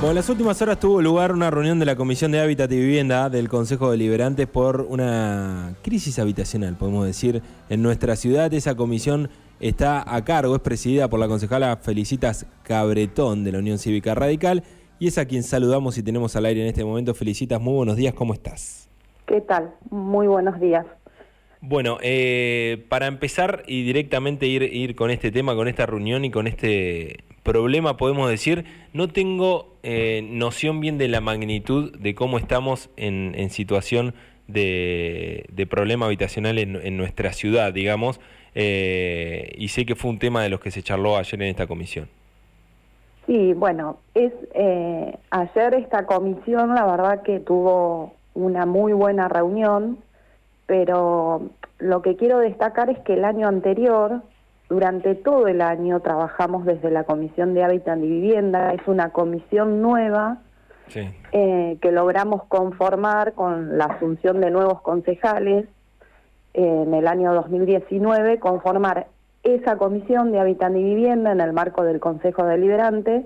Bueno, en las últimas horas tuvo lugar una reunión de la Comisión de Hábitat y Vivienda del Consejo Deliberante por una crisis habitacional, podemos decir, en nuestra ciudad. Esa comisión está a cargo, es presidida por la concejala Felicitas Cabretón de la Unión Cívica Radical y es a quien saludamos y tenemos al aire en este momento. Felicitas, muy buenos días, ¿cómo estás? ¿Qué tal? Muy buenos días. Bueno, eh, para empezar y directamente ir, ir con este tema, con esta reunión y con este problema, podemos decir, no tengo eh, noción bien de la magnitud de cómo estamos en, en situación de, problema habitacional en, en nuestra ciudad, digamos, eh, y sé que fue un tema de los que se charló ayer en esta comisión. Sí, bueno, es eh, ayer esta comisión la verdad que tuvo una muy buena reunión, pero lo que quiero destacar es que el año anterior durante todo el año trabajamos desde la Comisión de Hábitat y Vivienda, es una comisión nueva sí. eh, que logramos conformar con la asunción de nuevos concejales eh, en el año 2019, conformar esa comisión de Hábitat y Vivienda en el marco del Consejo Deliberante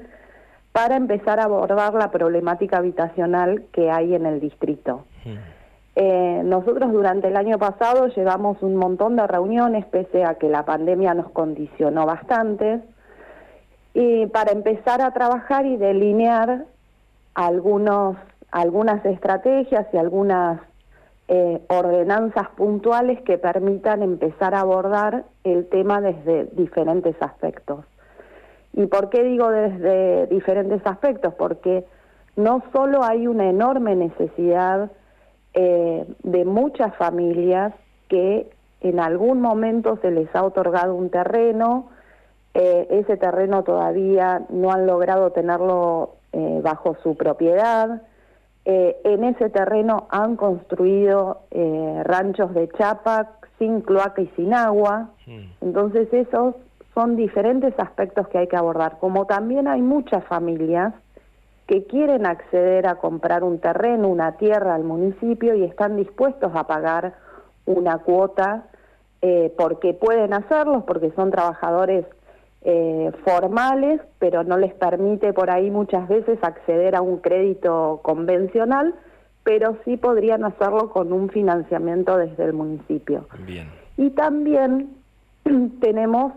para empezar a abordar la problemática habitacional que hay en el distrito. Mm. Eh, nosotros durante el año pasado llevamos un montón de reuniones, pese a que la pandemia nos condicionó bastante, y para empezar a trabajar y delinear algunos, algunas estrategias y algunas eh, ordenanzas puntuales que permitan empezar a abordar el tema desde diferentes aspectos. ¿Y por qué digo desde diferentes aspectos? Porque no solo hay una enorme necesidad eh, de muchas familias que en algún momento se les ha otorgado un terreno, eh, ese terreno todavía no han logrado tenerlo eh, bajo su propiedad, en ese terreno han construido ranchos de chapa sin cloaca y sin agua, entonces esos son diferentes aspectos que hay que abordar, como también hay muchas familias que quieren acceder a comprar un terreno, una tierra al municipio y están dispuestos a pagar una cuota eh, porque pueden hacerlo, porque son trabajadores eh, formales, pero no les permite por ahí muchas veces acceder a un crédito convencional, pero sí podrían hacerlo con un financiamiento desde el municipio. Bien. Y también tenemos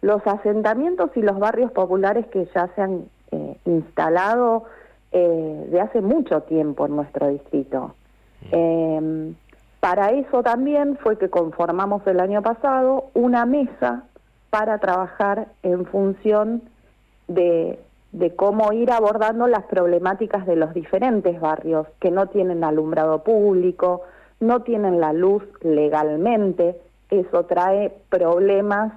los asentamientos y los barrios populares que ya se han instalado eh, de hace mucho tiempo en nuestro distrito. Eh, para eso también fue que conformamos el año pasado una mesa para trabajar en función de, de cómo ir abordando las problemáticas de los diferentes barrios que no tienen alumbrado público, no tienen la luz legalmente, eso trae problemas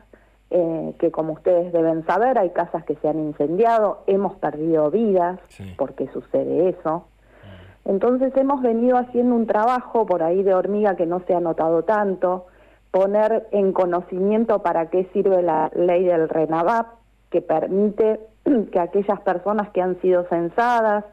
eh, que como ustedes deben saber, hay casas que se han incendiado, hemos perdido vidas sí. porque sucede eso. Entonces hemos venido haciendo un trabajo por ahí de hormiga que no se ha notado tanto, poner en conocimiento para qué sirve la ley del RENAVAP, que permite que aquellas personas que han sido censadas,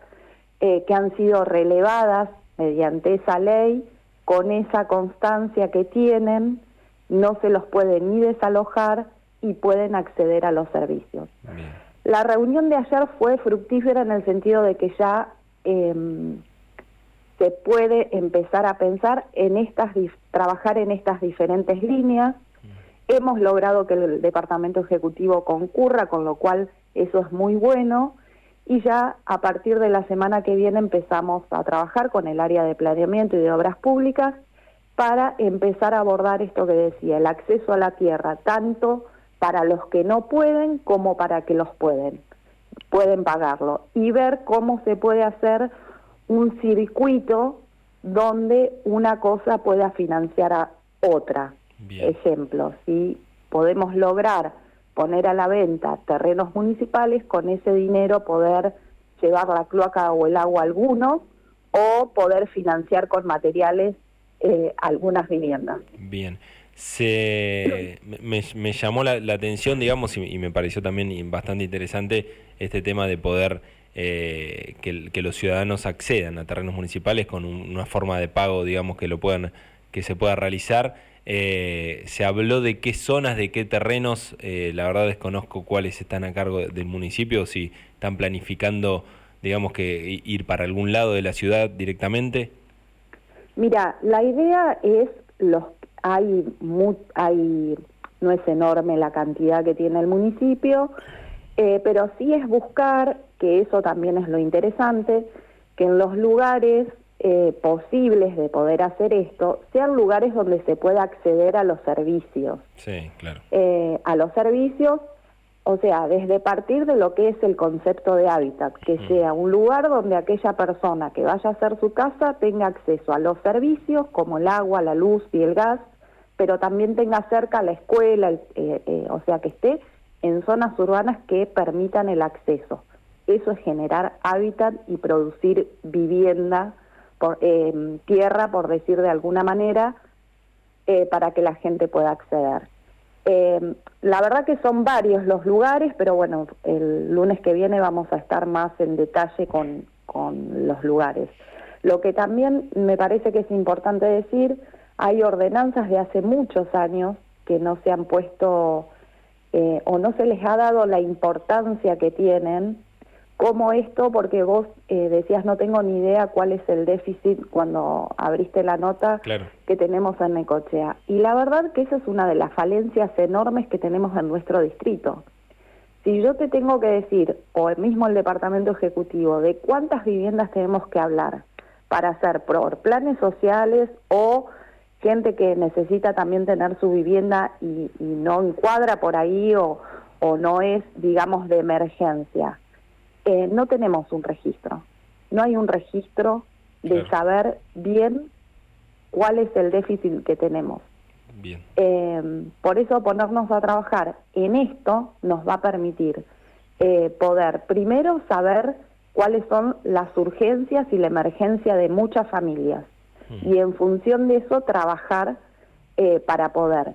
eh, que han sido relevadas mediante esa ley, con esa constancia que tienen, no se los puede ni desalojar y pueden acceder a los servicios. Bien. La reunión de ayer fue fructífera en el sentido de que ya eh, se puede empezar a pensar en estas, trabajar en estas diferentes líneas. Hemos logrado que el Departamento Ejecutivo concurra, con lo cual eso es muy bueno. Y ya a partir de la semana que viene empezamos a trabajar con el área de planeamiento y de obras públicas para empezar a abordar esto que decía, el acceso a la tierra, tanto para los que no pueden como para que los pueden, pueden pagarlo y ver cómo se puede hacer un circuito donde una cosa pueda financiar a otra. Bien. Ejemplo, si podemos lograr poner a la venta terrenos municipales, con ese dinero poder llevar la cloaca o el agua a algunos o poder financiar con materiales eh, algunas viviendas. Bien se me, me llamó la, atención, digamos, y, me pareció también bastante interesante este tema de poder eh, que, que, los ciudadanos accedan a terrenos municipales con un, una forma de pago, digamos, que lo puedan, que se pueda realizar. Eh, se habló de qué zonas, de qué terrenos, eh, la verdad desconozco cuáles están a cargo del municipio, si están planificando digamos que ir para algún lado de la ciudad directamente? Mira, la idea es los hay hay no es enorme la cantidad que tiene el municipio, eh, pero sí es buscar que eso también es lo interesante, que en los lugares eh, posibles de poder hacer esto sean lugares donde se pueda acceder a los servicios. Sí, claro. Eh, a los servicios, o sea, desde partir de lo que es el concepto de hábitat, que sea un lugar donde aquella persona que vaya a hacer su casa tenga acceso a los servicios como el agua, la luz y el gas, pero también tenga cerca la escuela, eh, o sea, que esté en zonas urbanas que permitan el acceso. Eso es generar hábitat y producir vivienda eh, tierra, por decir de alguna manera, eh, para que la gente pueda acceder. Eh, la verdad que son varios los lugares, pero bueno, el lunes que viene vamos a estar más en detalle con, con los lugares. Lo que también me parece que es importante decir, hay ordenanzas de hace muchos años que no se han puesto o no se les ha dado la importancia que tienen ¿Cómo esto? Porque vos eh, decías, no tengo ni idea cuál es el déficit cuando abriste la nota que tenemos en Necochea. Y la verdad que esa es una de las falencias enormes que tenemos en nuestro distrito. Si yo te tengo que decir, o el mismo el Departamento Ejecutivo, de cuántas viviendas tenemos que hablar para hacer por planes sociales o gente que necesita también tener su vivienda y, no encuadra por ahí o, o no es, digamos, de emergencia eh, no tenemos un registro. No hay un registro de saber bien cuál es el déficit que tenemos. Bien. Eh, por eso ponernos a trabajar en esto nos va a permitir eh, poder primero saber cuáles son las urgencias y la emergencia de muchas familias mm. y en función de eso trabajar para poder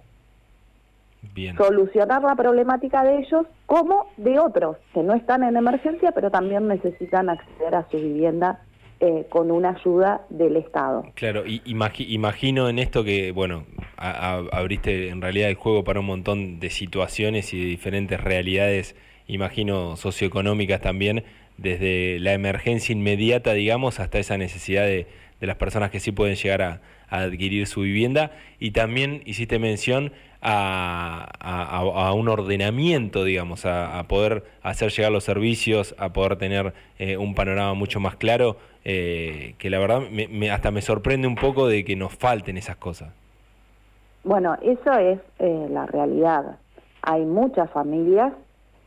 solucionar la problemática de ellos como de otros que no están en emergencia pero también necesitan acceder a su vivienda eh, con una ayuda del Estado. Claro, y imagino en esto que, bueno, abriste en realidad el juego para un montón de situaciones y de diferentes realidades, imagino socioeconómicas también, desde la emergencia inmediata, digamos, hasta esa necesidad de, de las personas que sí pueden llegar a, adquirir su vivienda y también hiciste mención a, a, un ordenamiento, digamos, a, poder hacer llegar los servicios, a poder tener eh, un panorama mucho más claro, eh, que la verdad me, hasta me sorprende un poco de que nos falten esas cosas. Bueno, eso es eh, la realidad. Hay muchas familias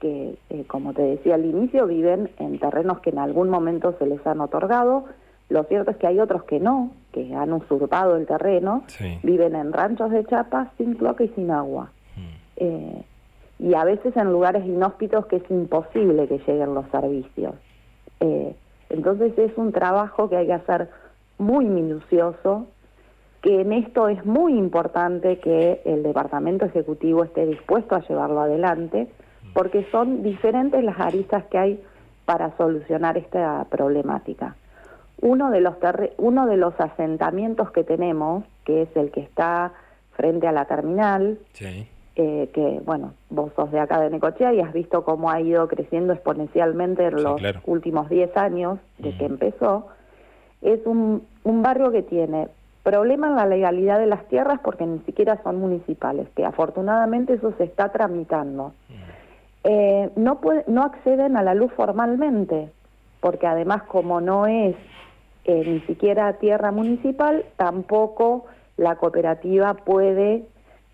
que, como te decía al inicio, viven en terrenos que en algún momento se les han otorgado, lo cierto es que hay otros que no, que han usurpado el terreno, viven en ranchos de chapas sin cloaca y sin agua. Mm. Eh, y a veces en lugares inhóspitos que es imposible que lleguen los servicios. Eh, entonces es un trabajo que hay que hacer muy minucioso, que en esto es muy importante que el Departamento Ejecutivo esté dispuesto a llevarlo adelante. Porque son diferentes las aristas que hay para solucionar esta problemática. Uno de los uno de los asentamientos que tenemos, que es el que está frente a la terminal, eh, que bueno, vos sos de acá de Necochea y has visto cómo ha ido creciendo exponencialmente en los últimos 10 años de que empezó, es un, un barrio que tiene problema en la legalidad de las tierras porque ni siquiera son municipales, que afortunadamente eso se está tramitando. Eh, no, puede, no acceden a la luz formalmente, porque además como no es eh, ni siquiera tierra municipal, tampoco la cooperativa puede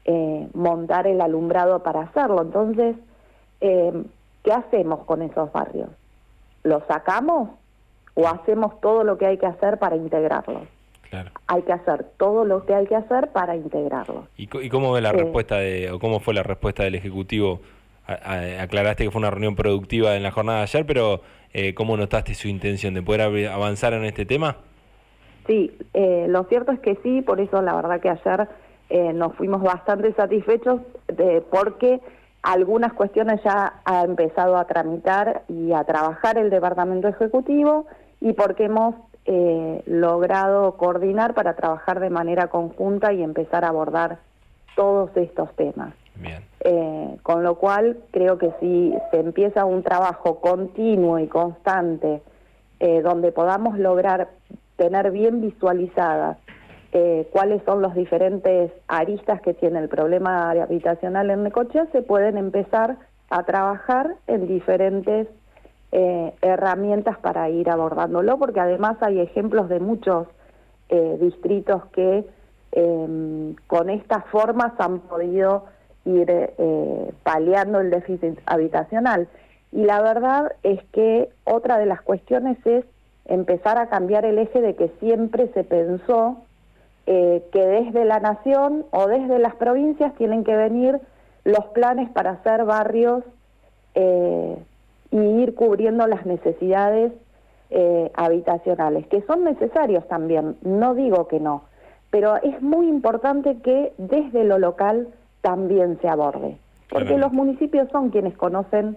eh, montar el alumbrado para hacerlo. Entonces, eh, ¿qué hacemos con esos barrios? ¿Los sacamos o hacemos todo lo que hay que hacer para integrarlos? Hay que hacer todo lo que hay que hacer para integrarlos. ¿Y, cómo ve la respuesta de, o cómo fue la respuesta del Ejecutivo? Aclaraste que fue una reunión productiva en la jornada de ayer, pero eh, ¿cómo notaste su intención de poder avanzar en este tema? Sí, eh, lo cierto es que sí, por eso la verdad que ayer eh, nos fuimos bastante satisfechos de, porque algunas cuestiones ya ha empezado a tramitar y a trabajar el Departamento Ejecutivo y porque hemos eh, logrado coordinar para trabajar de manera conjunta y empezar a abordar todos estos temas. Eh, con lo cual creo que si se empieza un trabajo continuo y constante eh, donde podamos lograr tener bien visualizadas eh, cuáles son los diferentes aristas que tiene el problema habitacional en Necochea, se pueden empezar a trabajar en diferentes herramientas para ir abordándolo, porque además hay ejemplos de muchos distritos que em, con estas formas han podido ir paliando el déficit habitacional. Y la verdad es que otra de las cuestiones es empezar a cambiar el eje de que siempre se pensó eh, que desde la nación o desde las provincias tienen que venir los planes para hacer barrios eh, y ir cubriendo las necesidades eh, habitacionales, que son necesarios también, no digo que no, pero es muy importante que desde lo local también se aborde, porque los municipios son quienes conocen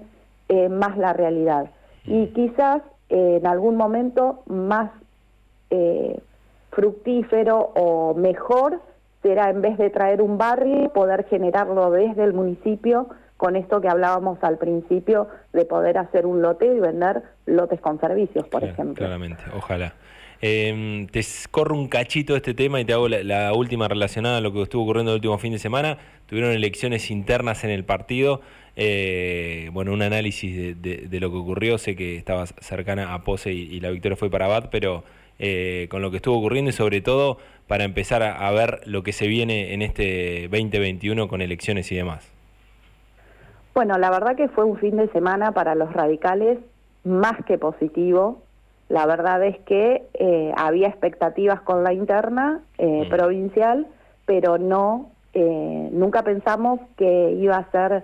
más la realidad y quizás en algún momento más fructífero o mejor será en vez de traer un barrio, poder generarlo desde el municipio con esto que hablábamos al principio de poder hacer un lote y vender lotes con servicios, por ejemplo. Claramente, ojalá. Eh, te corro un cachito de este tema y te hago la, última relacionada a lo que estuvo ocurriendo el último fin de semana. Tuvieron elecciones internas en el partido. Eh, bueno, un análisis de, lo que ocurrió. Sé que estabas cercana a Pose y, y la victoria fue para Abad, pero eh, con lo que estuvo ocurriendo y sobre todo para empezar a, ver lo que se viene en este 2021 con elecciones y demás? Bueno, la verdad que fue un fin de semana para los radicales más que positivo. La verdad es que eh, había expectativas con la interna mm. provincial, pero no, nunca pensamos que iba a ser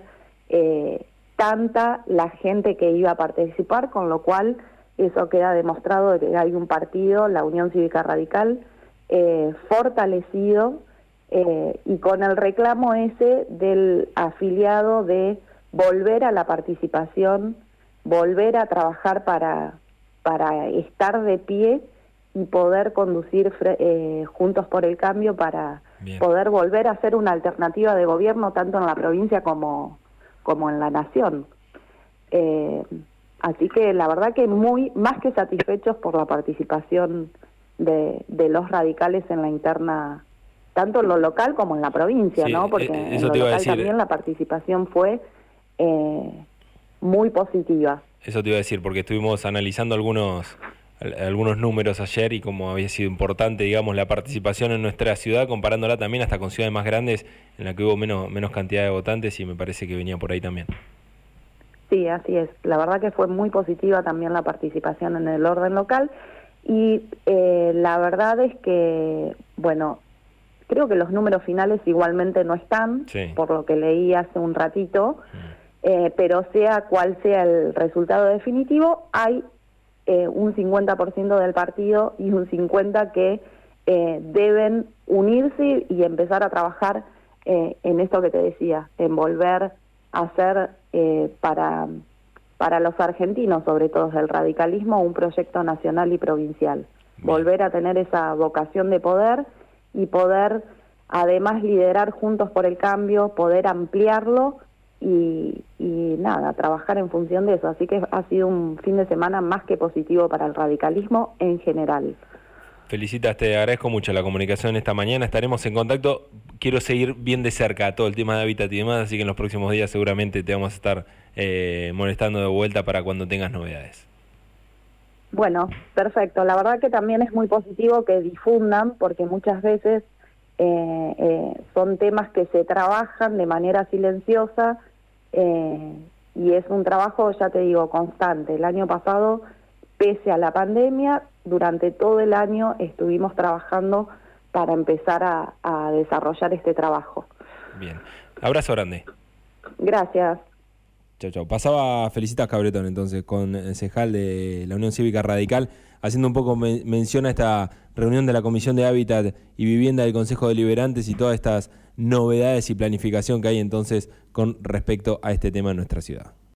tanta la gente que iba a participar, con lo cual eso queda demostrado de que hay un partido, la Unión Cívica Radical, eh, fortalecido eh, y con el reclamo ese del afiliado de volver a la participación, volver a trabajar para, para estar de pie y poder conducir eh, juntos por el cambio para poder volver a ser una alternativa de gobierno tanto en la provincia como, como en la nación. Así que la verdad que muy más que satisfechos por la participación de, los radicales en la interna, tanto en lo local como en la provincia, ¿no? Porque eh, en lo local también la participación fue eh, muy positiva. Eso te iba a decir, porque estuvimos analizando algunos algunos números ayer y como había sido importante, digamos, la participación en nuestra ciudad, comparándola también hasta con ciudades más grandes en la que hubo menos, menos cantidad de votantes y me parece que venía por ahí también. Sí, así es. La verdad que fue muy positiva también la participación en el orden local y eh, la verdad es que, bueno, creo que los números finales igualmente no están, por lo que leí hace un ratito, mm. eh, pero sea cual sea el resultado definitivo, hay eh, un 50% del partido y un 50% que deben unirse y empezar a trabajar en esto que te decía, en volver a eh, para, para los argentinos, sobre todo del radicalismo, un proyecto nacional y provincial. Volver a tener esa vocación de poder y poder además liderar juntos por el cambio, poder ampliarlo y, y, nada, trabajar en función de eso. Así que ha sido un fin de semana más que positivo para el radicalismo en general. Felicitas, te agradezco mucho la comunicación esta mañana. Estaremos en contacto. Quiero seguir bien de cerca todo el tema de hábitat y demás, así que en los próximos días seguramente te vamos a estar eh, molestando de vuelta para cuando tengas novedades. Bueno, perfecto. La verdad que también es muy positivo que difundan, porque muchas veces eh, eh, son temas que se trabajan de manera silenciosa y es un trabajo, ya te digo, constante. El año pasado pese a la pandemia, durante todo el año estuvimos trabajando para empezar a, desarrollar este trabajo. Bien. Abrazo grande. Gracias. Chao, chao. Pasaba Felicitas Cabretón entonces con el cejal de la Unión Cívica Radical, haciendo un poco mención a esta reunión de la Comisión de Hábitat y Vivienda del Consejo Deliberantes y todas estas novedades y planificación que hay entonces con respecto a este tema en nuestra ciudad.